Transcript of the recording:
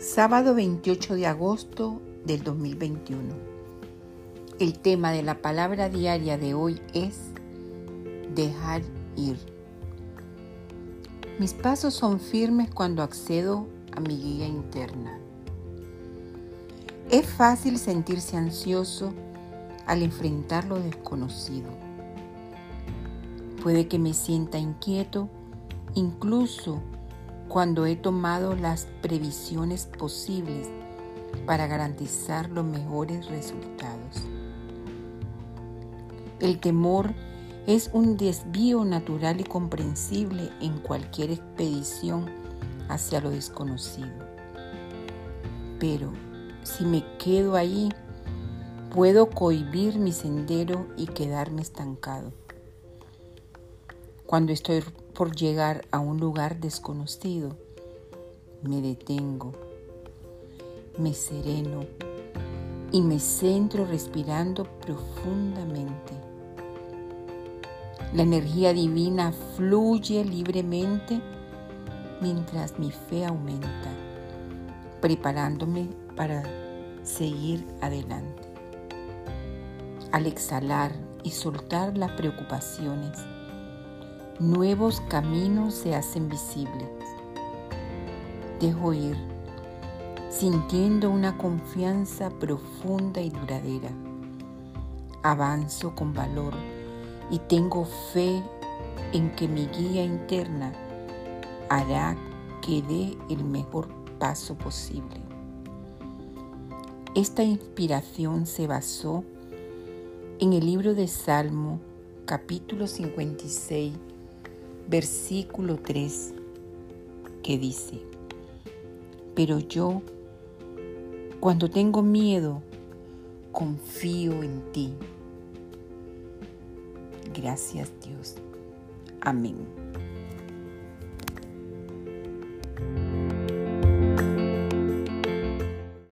Sábado 28 de agosto del 2021. El tema de la palabra diaria de hoy es dejar ir. Mis pasos son firmes cuando accedo a mi guía interna. Es fácil sentirse ansioso al enfrentar lo desconocido. Puede que me sienta inquieto incluso cuando he tomado las previsiones posibles para garantizar los mejores resultados. El temor es un desvío natural y comprensible en cualquier expedición hacia lo desconocido. Pero si me quedo ahí, puedo cohibir mi sendero y quedarme estancado. Cuando estoy por llegar a un lugar desconocido, me detengo, me sereno y me centro respirando profundamente. La energía divina fluye libremente mientras mi fe aumenta, preparándome para seguir adelante. Al exhalar y soltar las preocupaciones, nuevos caminos se hacen visibles. Dejo ir, sintiendo una confianza profunda y duradera. Avanzo con valor y tengo fe en que mi guía interna hará que dé el mejor paso posible. Esta inspiración se basó en el libro de Salmo capítulo 56 versículo 3, que dice, pero yo, cuando tengo miedo, confío en ti. Gracias Dios. Amén.